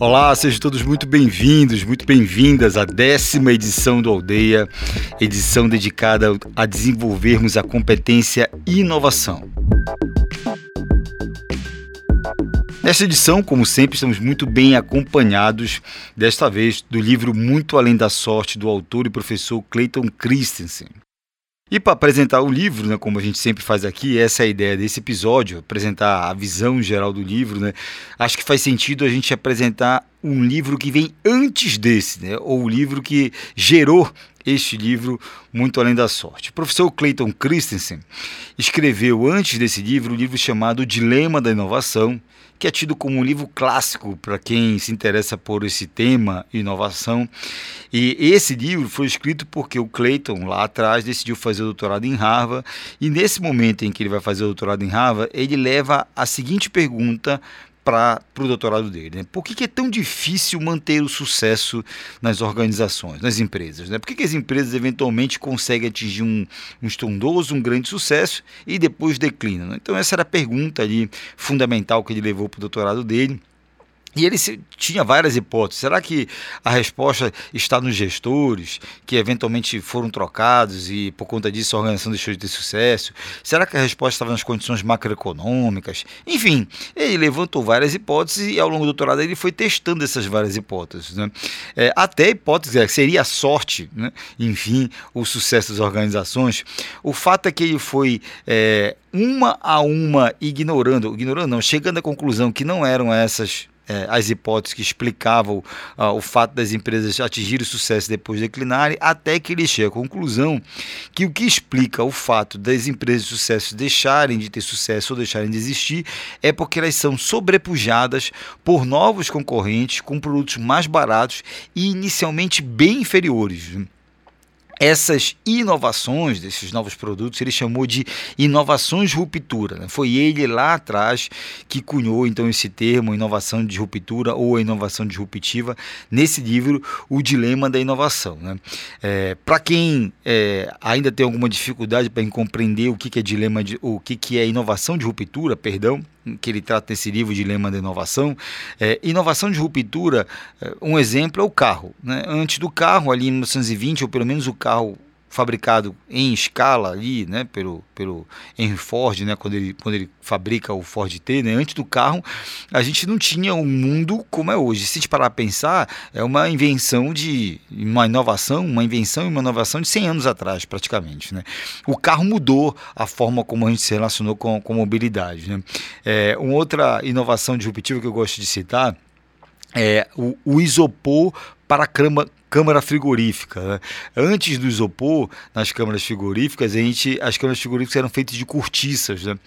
Olá, sejam todos muito bem-vindos, muito bem-vindas à décima edição do Aldeia, edição dedicada a desenvolvermos a competência inovação. Nesta edição, como sempre, estamos muito bem acompanhados, desta vez, do livro Muito Além da Sorte, do autor e professor Clayton Christensen. E para apresentar o livro, né, como a gente sempre faz aqui, essa é a ideia desse episódio, apresentar a visão geral do livro, né? Acho que faz sentido a gente apresentar um livro que vem antes desse, né? Ou o livro que gerou este livro Muito Além da Sorte. O professor Clayton Christensen escreveu antes desse livro um livro chamado Dilema da Inovação, que é tido como um livro clássico para quem se interessa por esse tema, inovação. E esse livro foi escrito porque o Clayton, lá atrás, decidiu fazer o doutorado em Harvard, e nesse momento em que ele vai fazer o doutorado em Harvard, ele leva a seguinte pergunta para o doutorado dele. Né? Por que, que, é tão difícil manter o sucesso nas organizações, nas empresas? Né? Por que, que as empresas eventualmente conseguem atingir um, um estrondoso, um grande sucesso e depois declinam? Né? Então essa era a pergunta ali fundamental que ele levou para o doutorado dele. E ele tinha várias hipóteses. Será que a resposta está nos gestores, que eventualmente foram trocados e por conta disso a organização deixou de ter sucesso? Será que a resposta estava nas condições macroeconômicas? Enfim, ele levantou várias hipóteses e ao longo do doutorado ele foi testando essas várias hipóteses. Né? É, até a hipótese é, seria a sorte, né? enfim, o sucesso das organizações. O fato é que ele foi é, uma a uma ignorando, ignorando não, chegando à conclusão que não eram essas é, as hipóteses que explicavam uh, o fato das empresas atingirem sucesso depois de declinarem, até que ele chega à conclusão que o que explica o fato das empresas de sucesso deixarem de ter sucesso ou deixarem de existir é porque elas são sobrepujadas por novos concorrentes com produtos mais baratos e inicialmente bem inferiores essas inovações desses novos produtos ele chamou de inovações ruptura. Né? Foi ele lá atrás que cunhou então esse termo, inovação de ruptura ou inovação disruptiva, nesse livro, O Dilema da Inovação. Né? É, para quem é, ainda tem alguma dificuldade para compreender o que, que é dilema de, o que, que é inovação de ruptura, perdão, que ele trata nesse livro Dilema da Inovação. É, inovação de ruptura, é, um exemplo é o carro. Né? Antes do carro, ali em 1920, ou pelo menos o carro fabricado em escala ali, né, pelo, pelo Henry Ford, né, quando ele, quando ele fabrica o Ford T, né, antes do carro, a gente não tinha um mundo como é hoje. Se a gente parar a pensar, é uma invenção de, uma inovação, uma invenção e uma inovação de 100 anos atrás, praticamente, né. O carro mudou a forma como a gente se relacionou com, com mobilidade, né. É, uma outra inovação disruptiva que eu gosto de citar é o, o isopor para a câmara frigorífica. Né? Antes do isopor, nas câmaras frigoríficas, a gente, as câmaras frigoríficas eram feitas de cortiças. Né?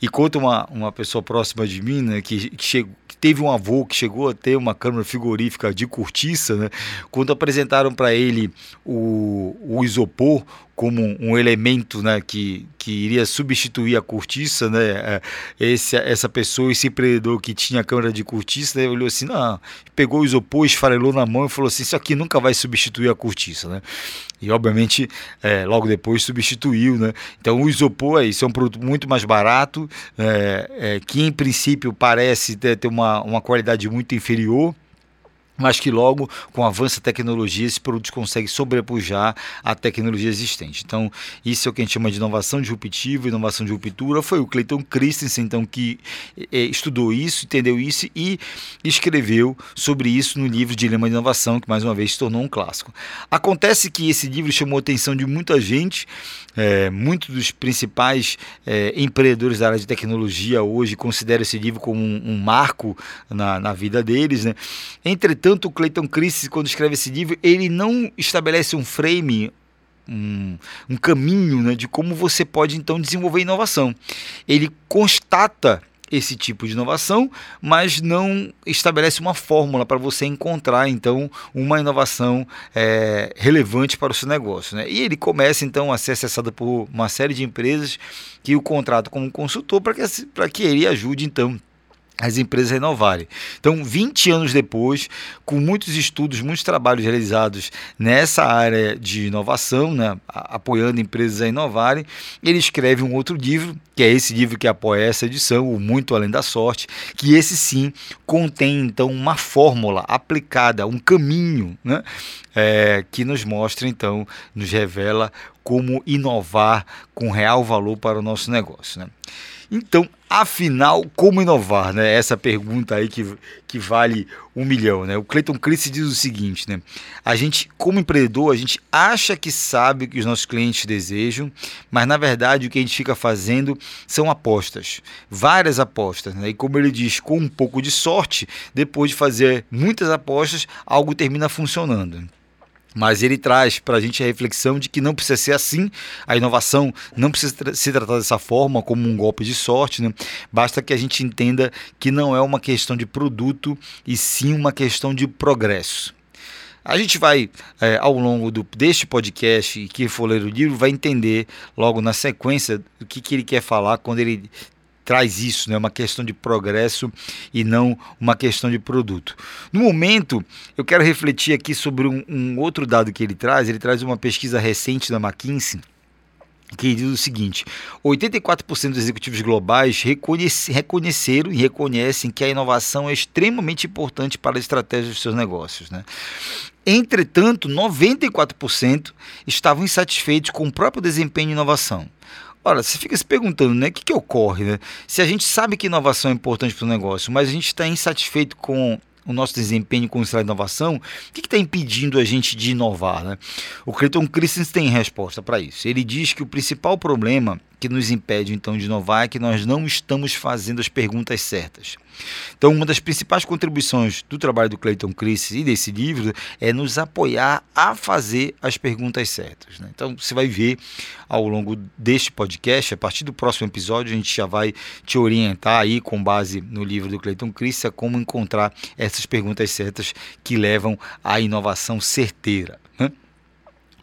E conta uma, uma pessoa próxima de mim né, que, que, chegou, teve um avô que chegou a ter uma câmara frigorífica de cortiça, né? quando apresentaram para ele o, o isopor, como um elemento né, que, que iria substituir a cortiça, né, é, esse, essa pessoa, esse empreendedor que tinha a câmara de cortiça, né, olhou assim, não, pegou o isopor, esfarelou na mão e falou assim, isso aqui nunca vai substituir a cortiça, né? E obviamente é, logo depois substituiu, né? Então o isopor é isso, é um produto muito mais barato, é, é que em princípio parece ter, ter uma, uma qualidade muito inferior, mas que logo, com o avanço da tecnologia, esse produto consegue sobrepujar a tecnologia existente. Então, isso é o que a gente chama de inovação disruptiva, inovação de ruptura. Foi o Clayton Christensen, então, que é, estudou isso, entendeu isso e escreveu sobre isso no livro Dilema de Inovação, que mais uma vez se tornou um clássico. Acontece que esse livro chamou a atenção de muita gente, é, muitos dos principais é, empreendedores da área de tecnologia hoje consideram esse livro como um, um marco na, na vida deles, né? Entretanto, Entretanto, o Clayton Christensen, quando escreve esse livro, ele não estabelece um frame, um, um caminho né, de como você pode então desenvolver inovação. Ele constata esse tipo de inovação, mas não estabelece uma fórmula para você encontrar então uma inovação é, relevante para o seu negócio. Né? E ele começa então a ser acessado por uma série de empresas que o contratam como consultor para que, que ele ajude então as empresas renovarem. Então, 20 anos depois, com muitos estudos, muitos trabalhos realizados nessa área de inovação, né, apoiando empresas a inovarem, ele escreve um outro livro, que é esse livro que apoia essa edição, o Muito Além da Sorte, que esse sim contém então uma fórmula aplicada, um caminho, né, é, que nos mostra então, nos revela como inovar com real valor para o nosso negócio. Né? Então, afinal, como inovar? Né? Essa pergunta aí que, que vale um milhão. Né? O Clayton Christie diz o seguinte: né? a gente, como empreendedor, a gente acha que sabe o que os nossos clientes desejam, mas na verdade o que a gente fica fazendo são apostas, várias apostas. Né? E como ele diz, com um pouco de sorte, depois de fazer muitas apostas, algo termina funcionando. Mas ele traz para a gente a reflexão de que não precisa ser assim, a inovação não precisa tra ser tratada dessa forma, como um golpe de sorte, né? basta que a gente entenda que não é uma questão de produto e sim uma questão de progresso. A gente vai, é, ao longo do, deste podcast, e quem for ler o livro, vai entender logo na sequência o que, que ele quer falar quando ele traz isso, né? uma questão de progresso e não uma questão de produto. No momento, eu quero refletir aqui sobre um, um outro dado que ele traz. Ele traz uma pesquisa recente da McKinsey que diz o seguinte: 84% dos executivos globais reconhece, reconheceram e reconhecem que a inovação é extremamente importante para a estratégia dos seus negócios. Né? Entretanto, 94% estavam insatisfeitos com o próprio desempenho e inovação. Ora, você fica se perguntando, né? O que, que ocorre, né? Se a gente sabe que inovação é importante para o negócio, mas a gente está insatisfeito com o nosso desempenho com a inovação, o que está impedindo a gente de inovar? Né? O Clayton Christensen tem resposta para isso. Ele diz que o principal problema que nos impede então de inovar é que nós não estamos fazendo as perguntas certas. Então, uma das principais contribuições do trabalho do Clayton Chris e desse livro é nos apoiar a fazer as perguntas certas. Né? Então, você vai ver ao longo deste podcast, a partir do próximo episódio, a gente já vai te orientar aí com base no livro do Clayton Chris a como encontrar essas perguntas certas que levam à inovação certeira.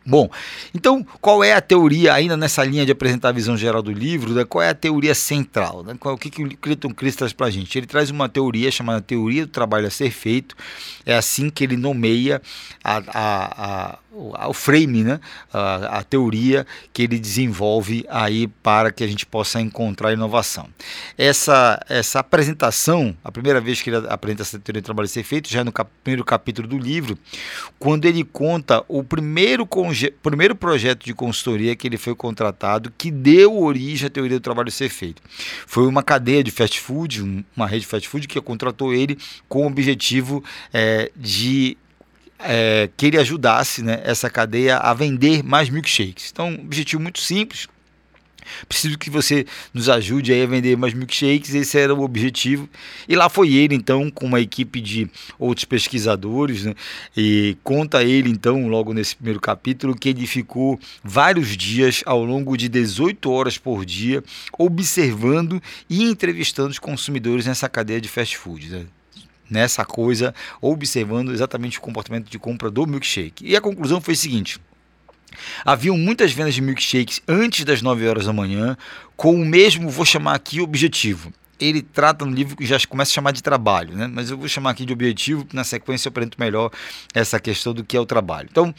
Bom, então qual é a teoria, ainda nessa linha de apresentar a visão geral do livro, né, qual é a teoria central? Né, qual, o que, que o Clayton Chris traz para a gente? Ele traz uma teoria chamada Teoria do Trabalho a Ser Feito, é assim que ele nomeia a, a, a o frame, né? A, teoria que ele desenvolve aí para que a gente possa encontrar inovação. Essa, essa apresentação, a primeira vez que ele apresenta essa teoria do trabalho a ser feito, já no cap primeiro capítulo do livro, quando ele conta o primeiro, primeiro projeto de consultoria que ele foi contratado, que deu origem à teoria do trabalho ser feito. Foi uma cadeia de fast food, uma rede de fast food que contratou ele com o objetivo é, de é, que ele ajudasse né, essa cadeia a vender mais milkshakes. Então, um objetivo muito simples. Preciso que você nos ajude a vender mais milkshakes, esse era o objetivo. E lá foi ele, então, com uma equipe de outros pesquisadores, né? e conta ele, então, logo nesse primeiro capítulo, que ele ficou vários dias, ao longo de 18 horas por dia, observando e entrevistando os consumidores nessa cadeia de fast food. Né? nessa coisa, observando exatamente o comportamento de compra do milkshake. E a conclusão foi a seguinte: Haviam muitas vendas de milkshakes antes das 9 horas da manhã, com o mesmo, vou chamar aqui, objetivo ele trata no livro que já começa a chamar de trabalho, né? mas eu vou chamar aqui de objetivo, na sequência eu apresento melhor essa questão do que é o trabalho. Então,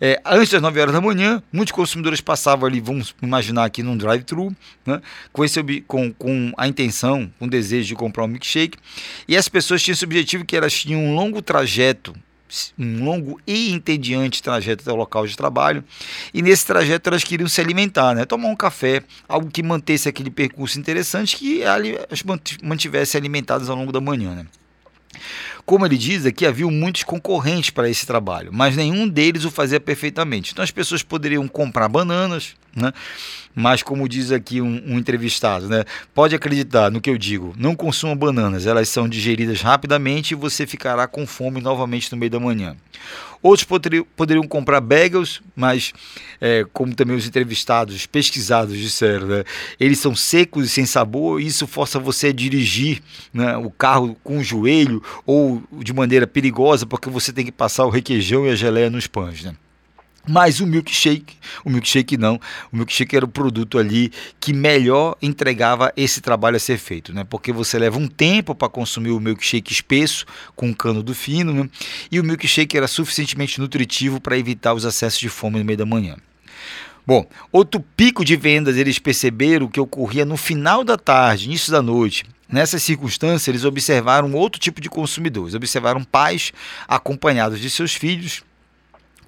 é, antes das 9 horas da manhã, muitos consumidores passavam ali, vamos imaginar aqui num drive-thru, né? com, com, com a intenção, com o desejo de comprar um milkshake, e as pessoas tinham esse objetivo que elas tinham um longo trajeto um longo e entediante trajeto até o local de trabalho. E nesse trajeto elas queriam se alimentar, né? tomar um café, algo que mantesse aquele percurso interessante, que as mantivesse alimentadas ao longo da manhã. Né? Como ele diz, aqui havia muitos concorrentes para esse trabalho, mas nenhum deles o fazia perfeitamente. Então as pessoas poderiam comprar bananas, né? Mas como diz aqui um, um, entrevistado, né? pode acreditar no que eu digo, não consuma bananas, elas são digeridas rapidamente e você ficará com fome novamente no meio da manhã. Outros poderiam, comprar bagels, mas, é, como também os entrevistados, os pesquisados disseram, né, eles são secos e sem sabor, e isso força você a dirigir né, o carro com o joelho ou de maneira perigosa, porque você tem que passar o requeijão e a geleia nos pães. Né? Mas o milkshake, o milkshake não, o milkshake era o produto ali que melhor entregava esse trabalho a ser feito, né? Porque você leva um tempo para consumir o milkshake espesso com o cano do fino, né? E o milkshake era suficientemente nutritivo para evitar os acessos de fome no meio da manhã. Bom, outro pico de vendas eles perceberam que ocorria no final da tarde, início da noite. Nessa circunstância, eles observaram outro tipo de consumidores. Observaram pais acompanhados de seus filhos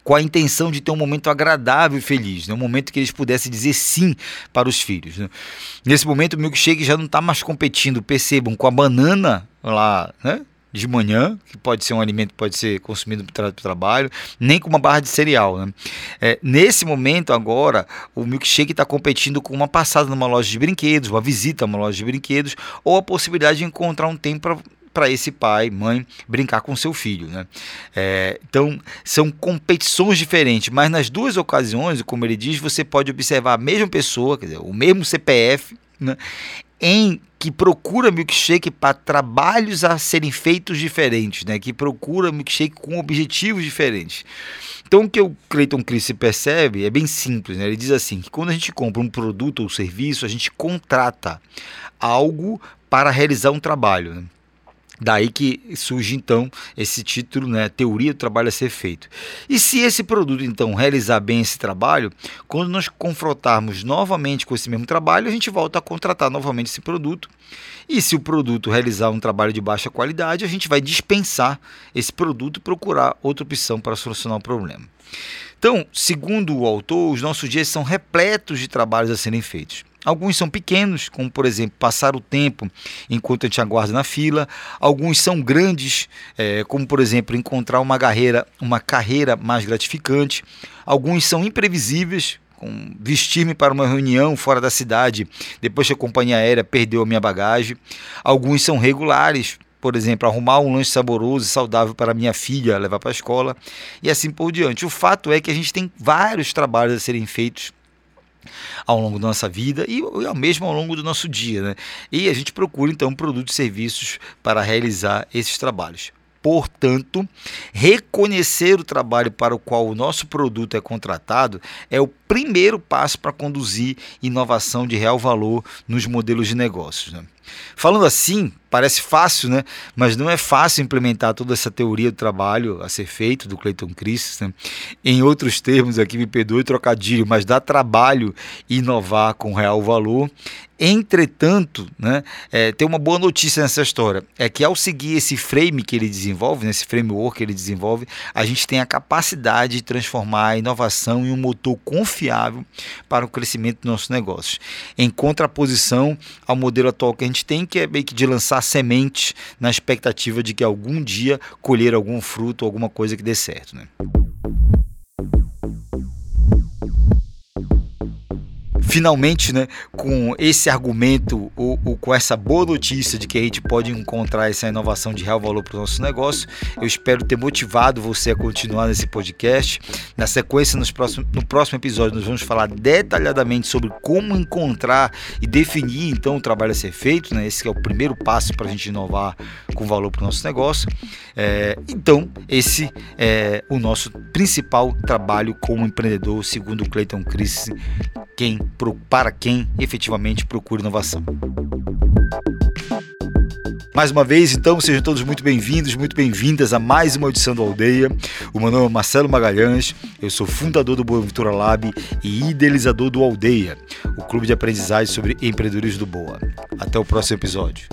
com a intenção de ter um momento agradável e feliz, né? um momento que eles pudessem dizer sim para os filhos. Né? Nesse momento, o milkshake já não está mais competindo, percebam, com a banana lá, né? de manhã, que pode ser um alimento que pode ser consumido para o trabalho, nem com uma barra de cereal. Né? É, nesse momento, agora, o milkshake está competindo com uma passada numa loja de brinquedos, uma visita a uma loja de brinquedos, ou a possibilidade de encontrar um tempo para para esse pai, mãe, brincar com seu filho. Né? É, então, são competições diferentes, mas nas duas ocasiões, como ele diz, você pode observar a mesma pessoa, dizer, o mesmo CPF, né, em que procura milkshake para trabalhos a serem feitos diferentes, né? que procura milkshake com objetivos diferentes. Então, o que o Clayton Chris percebe é bem simples. Né? Ele diz assim: que quando a gente compra um produto ou serviço, a gente contrata algo para realizar um trabalho. Né? Daí que surge então esse título, né, Teoria do Trabalho a ser feito. E se esse produto então realizar bem esse trabalho, quando nós confrontarmos novamente com esse mesmo trabalho, a gente volta a contratar novamente esse produto. E se o produto realizar um trabalho de baixa qualidade, a gente vai dispensar esse produto e procurar outra opção para solucionar o problema. Então, segundo o autor, os nossos dias são repletos de trabalhos a serem feitos. Alguns são pequenos, como por exemplo passar o tempo enquanto a gente aguarda na fila. Alguns são grandes, é, como por exemplo encontrar uma carreira, uma carreira mais gratificante. Alguns são imprevisíveis, com vestir-me para uma reunião fora da cidade depois que a companhia aérea perdeu a minha bagagem. Alguns são regulares, por exemplo, arrumar um lanche saboroso e saudável para minha filha levar para a escola e assim por diante. O fato é que a gente tem vários trabalhos a serem feitos ao longo da nossa vida e ao mesmo ao longo do nosso dia. Né? E a gente procura então produtos e serviços para realizar esses trabalhos. Portanto, reconhecer o trabalho para o qual o nosso produto é contratado é o primeiro passo para conduzir inovação de real valor nos modelos de negócios. Né? Falando assim, parece fácil, né? Mas não é fácil implementar toda essa teoria do trabalho a ser feito do Clayton Christensen. Né? Em outros termos, aqui me perdoe trocadilho, mas dá trabalho inovar com real valor. Entretanto, né, é, tem uma boa notícia nessa história: é que ao seguir esse frame que ele desenvolve, nesse framework que ele desenvolve, a gente tem a capacidade de transformar a inovação em um motor confiável para o crescimento dos nossos negócios. Em contraposição ao modelo atual que a gente tem, que é meio que de lançar semente na expectativa de que algum dia colher algum fruto, alguma coisa que dê certo. Né? Finalmente, né, com esse argumento ou, ou, com essa boa notícia de que a gente pode encontrar essa inovação de real valor para o nosso negócio, eu espero ter motivado você a continuar nesse podcast. Na sequência, nos próximos, no próximo episódio, nós vamos falar detalhadamente sobre como encontrar e definir então o trabalho a ser feito. Né? Esse é o primeiro passo para a gente inovar com valor para o nosso negócio. É, então, esse é o nosso principal trabalho como empreendedor, segundo o Clayton Chris, quem para quem efetivamente procura inovação. Mais uma vez, então, sejam todos muito bem-vindos, muito bem-vindas a mais uma edição do Aldeia. O meu nome é Marcelo Magalhães, eu sou fundador do Boa Ventura Lab e idealizador do Aldeia, o clube de aprendizagem sobre empreendedorismo do Boa. Até o próximo episódio.